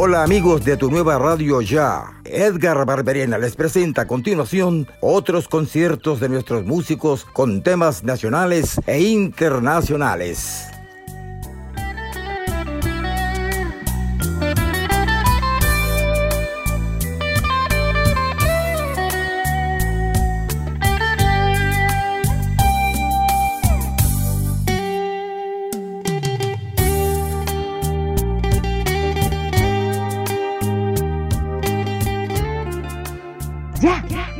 Hola amigos de tu nueva radio ya. Edgar Barberena les presenta a continuación otros conciertos de nuestros músicos con temas nacionales e internacionales. Yeah.